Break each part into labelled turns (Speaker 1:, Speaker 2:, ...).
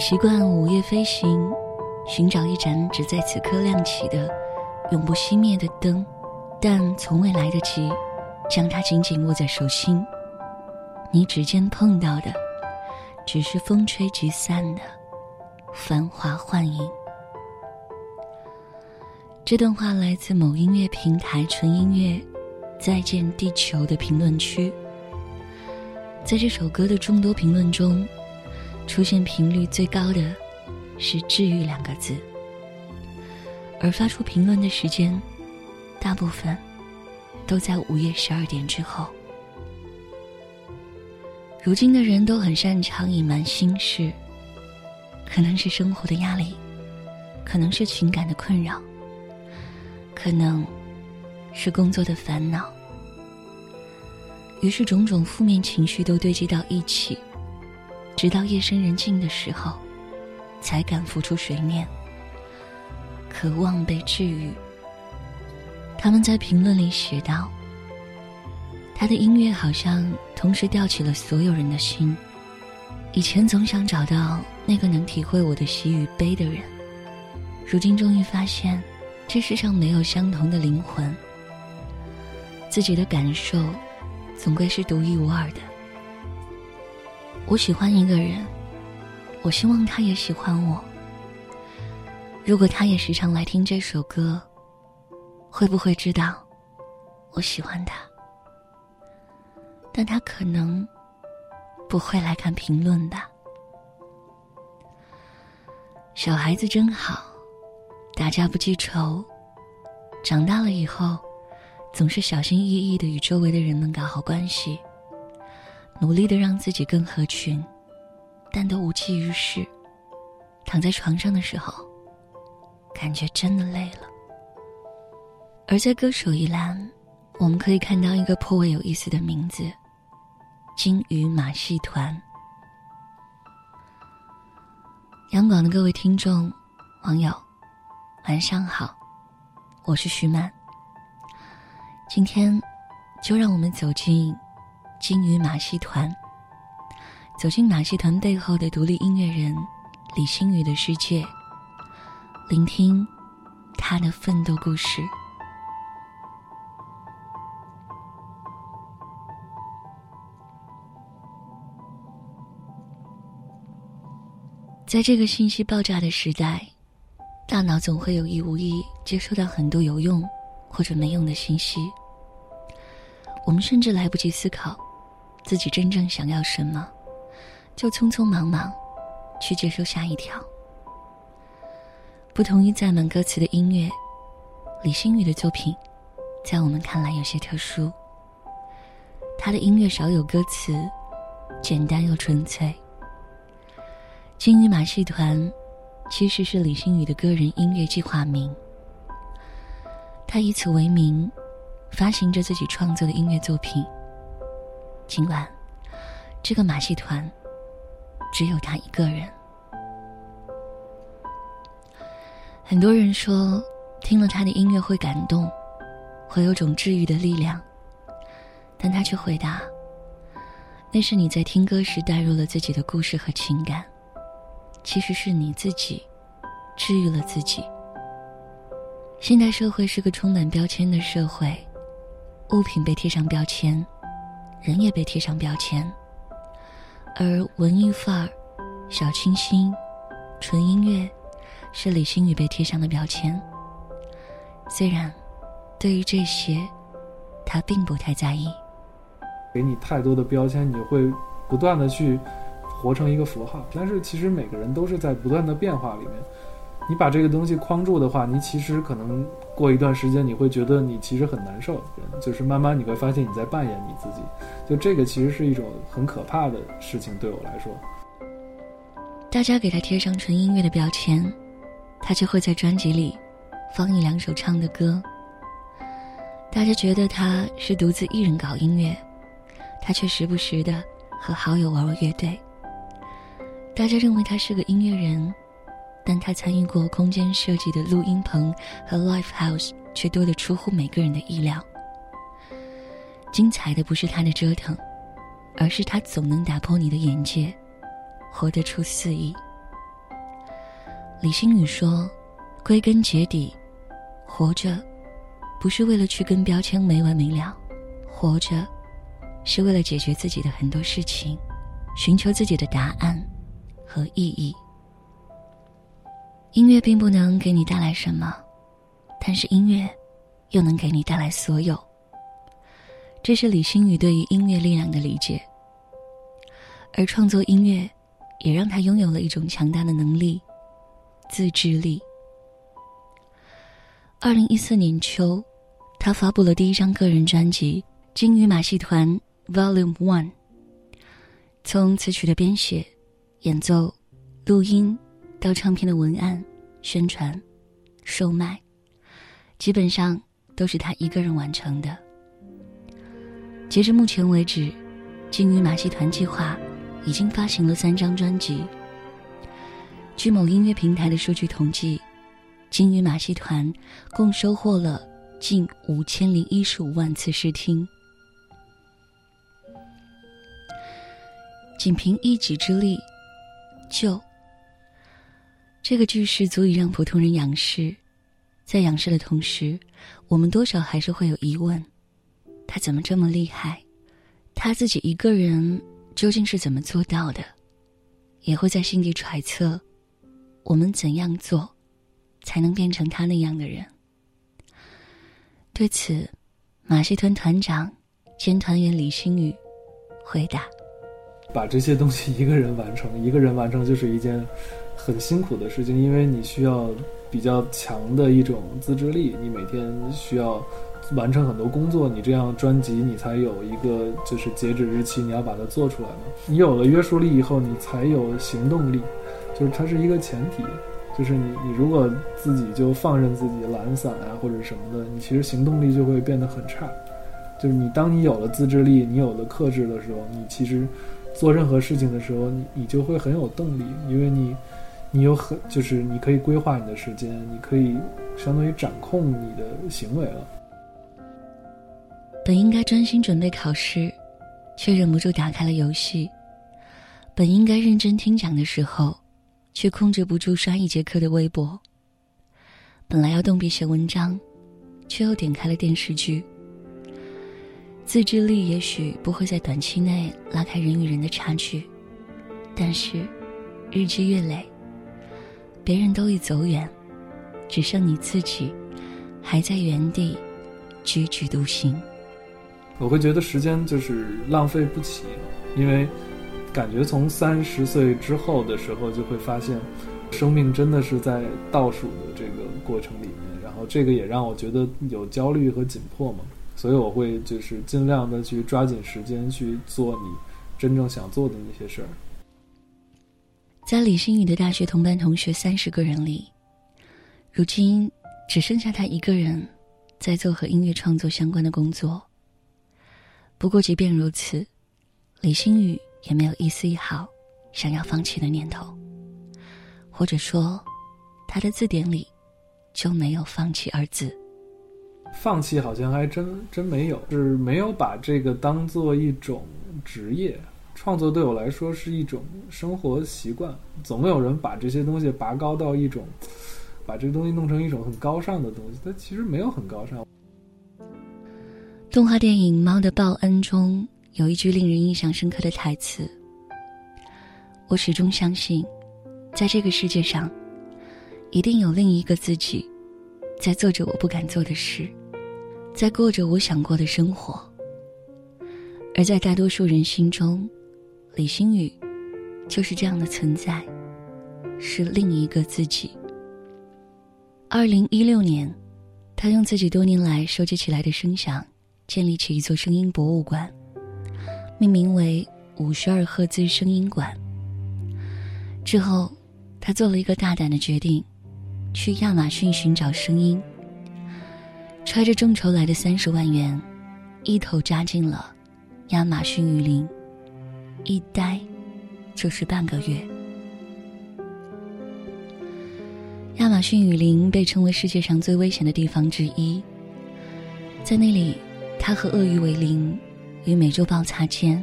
Speaker 1: 习惯午夜飞行，寻找一盏只在此刻亮起的、永不熄灭的灯，但从未来得及将它紧紧握在手心。你指尖碰到的，只是风吹即散的繁华幻影。这段话来自某音乐平台纯音乐“再见地球”的评论区。在这首歌的众多评论中，出现频率最高的是“治愈”两个字，而发出评论的时间，大部分都在午夜十二点之后。如今的人都很擅长隐瞒心事，可能是生活的压力，可能是情感的困扰，可能是工作的烦恼。于是，种种负面情绪都堆积到一起，直到夜深人静的时候，才敢浮出水面，渴望被治愈。他们在评论里写道。他的音乐好像同时吊起了所有人的心。以前总想找到那个能体会我的喜与悲的人，如今终于发现，这世上没有相同的灵魂。自己的感受，总归是独一无二的。我喜欢一个人，我希望他也喜欢我。如果他也时常来听这首歌，会不会知道我喜欢他？但他可能不会来看评论吧。小孩子真好，打架不记仇，长大了以后，总是小心翼翼的与周围的人们搞好关系，努力的让自己更合群，但都无济于事。躺在床上的时候，感觉真的累了。而在歌手一栏，我们可以看到一个颇为有意思的名字。金鱼马戏团，央广的各位听众、网友，晚上好，我是徐曼。今天，就让我们走进金鱼马戏团，走进马戏团背后的独立音乐人李星宇的世界，聆听他的奋斗故事。在这个信息爆炸的时代，大脑总会有意无意接收到很多有用或者没用的信息。我们甚至来不及思考自己真正想要什么，就匆匆忙忙去接收下一条。不同于载满歌词的音乐，李星宇的作品，在我们看来有些特殊。他的音乐少有歌词，简单又纯粹。金鱼马戏团，其实是李星宇的个人音乐计划名。他以此为名，发行着自己创作的音乐作品。尽管，这个马戏团只有他一个人。很多人说，听了他的音乐会感动，会有种治愈的力量。但他却回答：“那是你在听歌时带入了自己的故事和情感。”其实是你自己治愈了自己。现代社会是个充满标签的社会，物品被贴上标签，人也被贴上标签。而文艺范儿、小清新、纯音乐，是李星宇被贴上的标签。虽然，对于这些，他并不太在意。
Speaker 2: 给你太多的标签，你会不断的去。活成一个符号，但是其实每个人都是在不断的变化里面。你把这个东西框住的话，你其实可能过一段时间你会觉得你其实很难受，就是慢慢你会发现你在扮演你自己。就这个其实是一种很可怕的事情，对我来说。
Speaker 1: 大家给他贴上纯音乐的标签，他就会在专辑里放一两首唱的歌。大家觉得他是独自一人搞音乐，他却时不时的和好友玩玩乐队。大家认为他是个音乐人，但他参与过空间设计的录音棚和 live house 却多得出乎每个人的意料。精彩的不是他的折腾，而是他总能打破你的眼界，活得出肆意。李星宇说：“归根结底，活着不是为了去跟标签没完没了，活着是为了解决自己的很多事情，寻求自己的答案和意义。音乐并不能给你带来什么，但是音乐又能给你带来所有。这是李星宇对于音乐力量的理解。而创作音乐，也让他拥有了一种强大的能力。”自制力。二零一四年秋，他发布了第一张个人专辑《金鱼马戏团 Volume One》。从词曲的编写、演奏、录音，到唱片的文案、宣传、售卖，基本上都是他一个人完成的。截至目前为止，金鱼马戏团计划已经发行了三张专辑。据某音乐平台的数据统计，金鱼马戏团共收获了近五千零一十五万次试听。仅凭一己之力，就这个句式足以让普通人仰视。在仰视的同时，我们多少还是会有疑问：他怎么这么厉害？他自己一个人究竟是怎么做到的？也会在心底揣测。我们怎样做，才能变成他那样的人？对此，马戏团团长兼团员李星宇回答：“
Speaker 2: 把这些东西一个人完成，一个人完成就是一件很辛苦的事情，因为你需要比较强的一种自制力，你每天需要完成很多工作，你这样专辑你才有一个就是截止日期，你要把它做出来嘛。你有了约束力以后，你才有行动力。”就是它是一个前提，就是你你如果自己就放任自己懒散啊或者什么的，你其实行动力就会变得很差。就是你当你有了自制力，你有了克制的时候，你其实做任何事情的时候，你你就会很有动力，因为你你有很就是你可以规划你的时间，你可以相当于掌控你的行为了。
Speaker 1: 本应该专心准备考试，却忍不住打开了游戏；本应该认真听讲的时候。却控制不住刷一节课的微博。本来要动笔写文章，却又点开了电视剧。自制力也许不会在短期内拉开人与人的差距，但是日积月累，别人都已走远，只剩你自己还在原地踽踽独行。
Speaker 2: 我会觉得时间就是浪费不起，因为。感觉从三十岁之后的时候，就会发现，生命真的是在倒数的这个过程里面。然后这个也让我觉得有焦虑和紧迫嘛，所以我会就是尽量的去抓紧时间去做你真正想做的那些事儿。
Speaker 1: 在李星宇的大学同班同学三十个人里，如今只剩下他一个人在做和音乐创作相关的工作。不过即便如此，李星宇。也没有一丝一毫想要放弃的念头，或者说，他的字典里就没有“放弃”二字。
Speaker 2: 放弃好像还真真没有，是没有把这个当做一种职业。创作对我来说是一种生活习惯。总有人把这些东西拔高到一种，把这个东西弄成一种很高尚的东西，它其实没有很高尚。
Speaker 1: 动画电影《猫的报恩》中。有一句令人印象深刻的台词：“我始终相信，在这个世界上，一定有另一个自己，在做着我不敢做的事，在过着我想过的生活。而在大多数人心中，李星宇就是这样的存在，是另一个自己。”二零一六年，他用自己多年来收集起来的声响，建立起一座声音博物馆。命名为五十二赫兹声音馆。之后，他做了一个大胆的决定，去亚马逊寻找声音。揣着众筹来的三十万元，一头扎进了亚马逊雨林，一待就是半个月。亚马逊雨林被称为世界上最危险的地方之一，在那里，他和鳄鱼为邻。与美洲豹擦肩，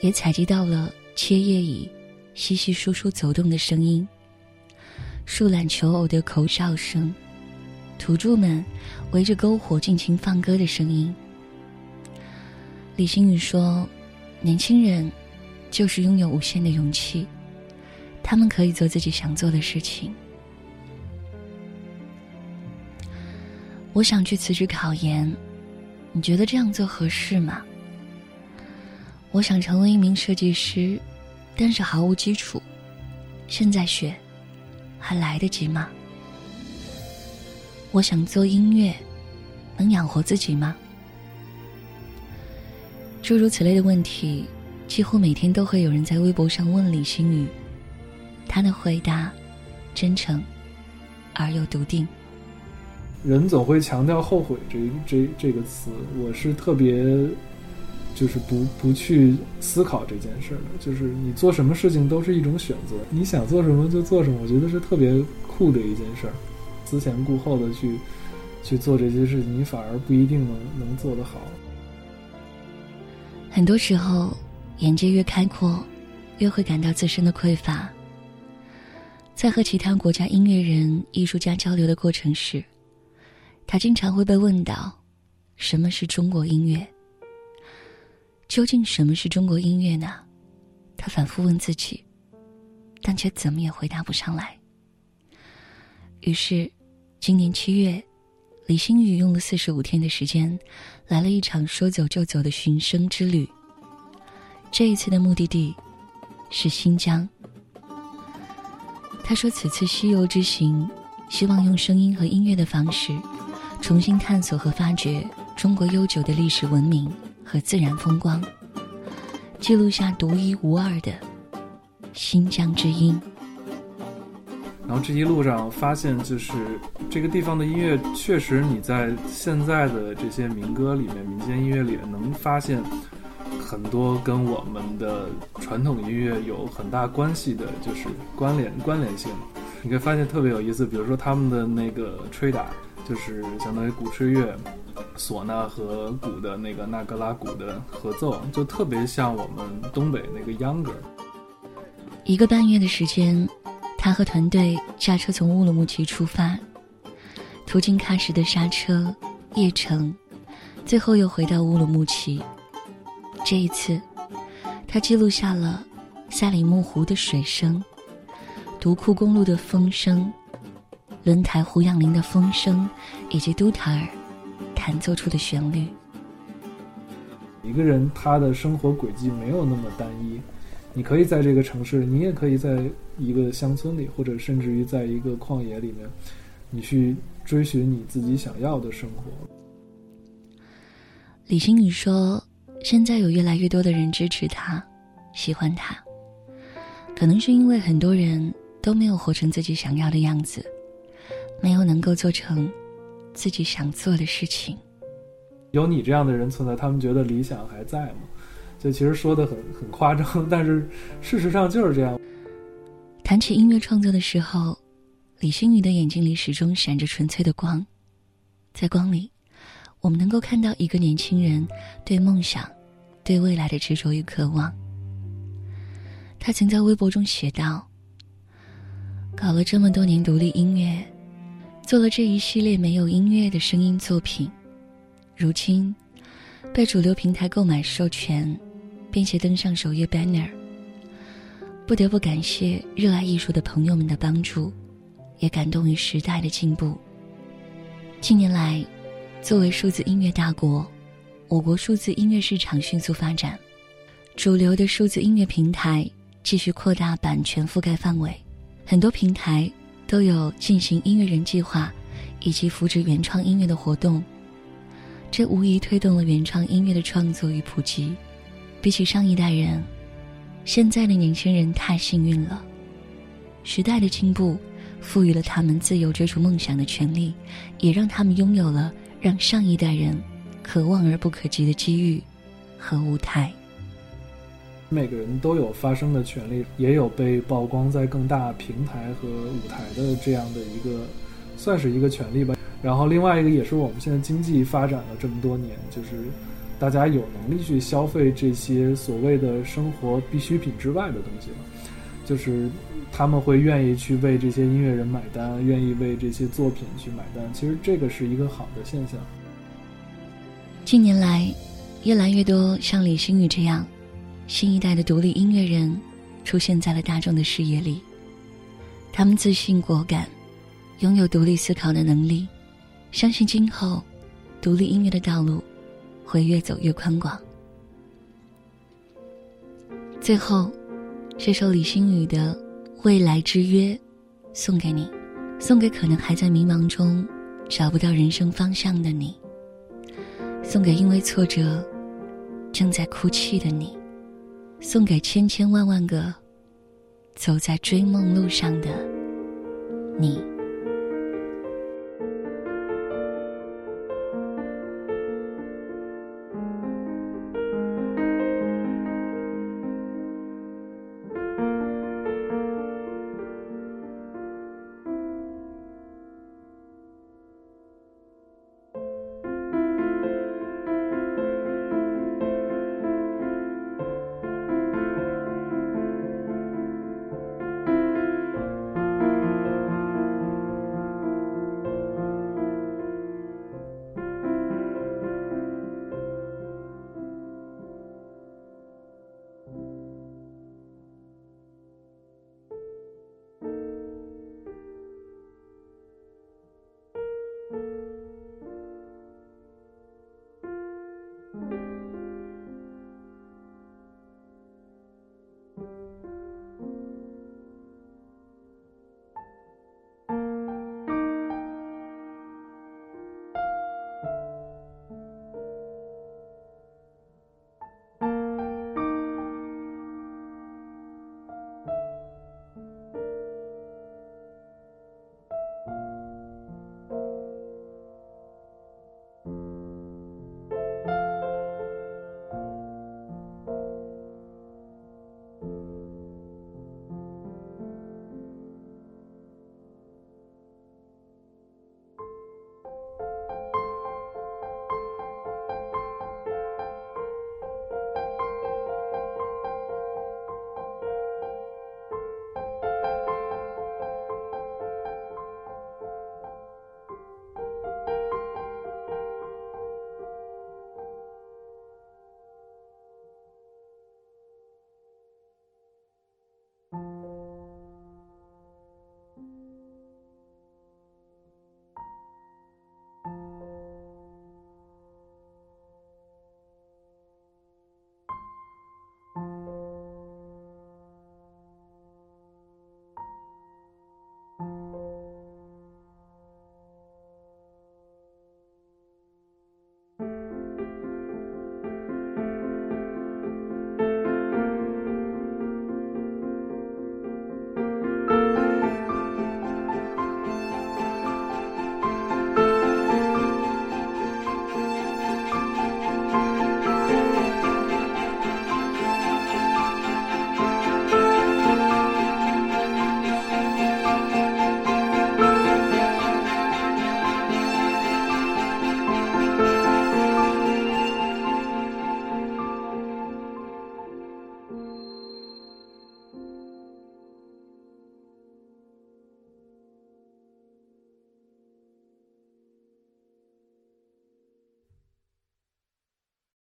Speaker 1: 也采集到了切叶蚁稀稀疏疏走动的声音。树懒求偶的口哨声，土著们围着篝火尽情放歌的声音。李星宇说：“年轻人就是拥有无限的勇气，他们可以做自己想做的事情。”我想去辞职考研，你觉得这样做合适吗？我想成为一名设计师，但是毫无基础，现在学。还来得及吗？我想做音乐，能养活自己吗？诸如此类的问题，几乎每天都会有人在微博上问李星宇。他的回答真诚而又笃定。
Speaker 2: 人总会强调后悔这这这个词，我是特别。就是不不去思考这件事儿的，就是你做什么事情都是一种选择，你想做什么就做什么，我觉得是特别酷的一件事儿。思前顾后的去去做这些事情，你反而不一定能能做得好。
Speaker 1: 很多时候，眼界越开阔，越会感到自身的匮乏。在和其他国家音乐人、艺术家交流的过程时，他经常会被问到：“什么是中国音乐？”究竟什么是中国音乐呢？他反复问自己，但却怎么也回答不上来。于是，今年七月，李星宇用了四十五天的时间，来了一场说走就走的寻声之旅。这一次的目的地是新疆。他说：“此次西游之行，希望用声音和音乐的方式，重新探索和发掘中国悠久的历史文明。”和自然风光，记录下独一无二的新疆之音。
Speaker 2: 然后这一路上发现，就是这个地方的音乐，确实你在现在的这些民歌里面、民间音乐里能发现很多跟我们的传统音乐有很大关系的，就是关联关联性。你可以发现特别有意思，比如说他们的那个吹打，就是相当于鼓吹乐。唢呐和鼓的那个那格拉鼓的合奏，就特别像我们东北那个秧歌。
Speaker 1: 一个半月的时间，他和团队驾车从乌鲁木齐出发，途经喀什的沙车、叶城，最后又回到乌鲁木齐。这一次，他记录下了赛里木湖的水声、独库公路的风声、轮台胡杨林的风声，以及都塔尔。弹奏出的旋律。
Speaker 2: 一个人他的生活轨迹没有那么单一，你可以在这个城市，你也可以在一个乡村里，或者甚至于在一个旷野里面，你去追寻你自己想要的生活。
Speaker 1: 李星宇说：“现在有越来越多的人支持他，喜欢他，可能是因为很多人都没有活成自己想要的样子，没有能够做成。”自己想做的事情，
Speaker 2: 有你这样的人存在，他们觉得理想还在吗？这其实说的很很夸张，但是事实上就是这样。
Speaker 1: 谈起音乐创作的时候，李星宇的眼睛里始终闪着纯粹的光，在光里，我们能够看到一个年轻人对梦想、对未来的执着与渴望。他曾在微博中写道：“搞了这么多年独立音乐。”做了这一系列没有音乐的声音作品，如今被主流平台购买授权，并且登上首页 banner。不得不感谢热爱艺术的朋友们的帮助，也感动于时代的进步。近年来，作为数字音乐大国，我国数字音乐市场迅速发展，主流的数字音乐平台继续扩大版权覆盖范围，很多平台。都有进行音乐人计划，以及扶持原创音乐的活动，这无疑推动了原创音乐的创作与普及。比起上一代人，现在的年轻人太幸运了。时代的进步，赋予了他们自由追逐梦想的权利，也让他们拥有了让上一代人可望而不可及的机遇和舞台。
Speaker 2: 每个人都有发声的权利，也有被曝光在更大平台和舞台的这样的一个，算是一个权利吧。然后另外一个也是我们现在经济发展了这么多年，就是大家有能力去消费这些所谓的生活必需品之外的东西了。就是他们会愿意去为这些音乐人买单，愿意为这些作品去买单。其实这个是一个好的现象。
Speaker 1: 近年来，越来越多像李星宇这样新一代的独立音乐人出现在了大众的视野里。他们自信果敢，拥有独立思考的能力，相信今后独立音乐的道路会越走越宽广。最后，这首李星宇的《未来之约》送给你，送给可能还在迷茫中找不到人生方向的你，送给因为挫折正在哭泣的你，送给千千万万个走在追梦路上的你。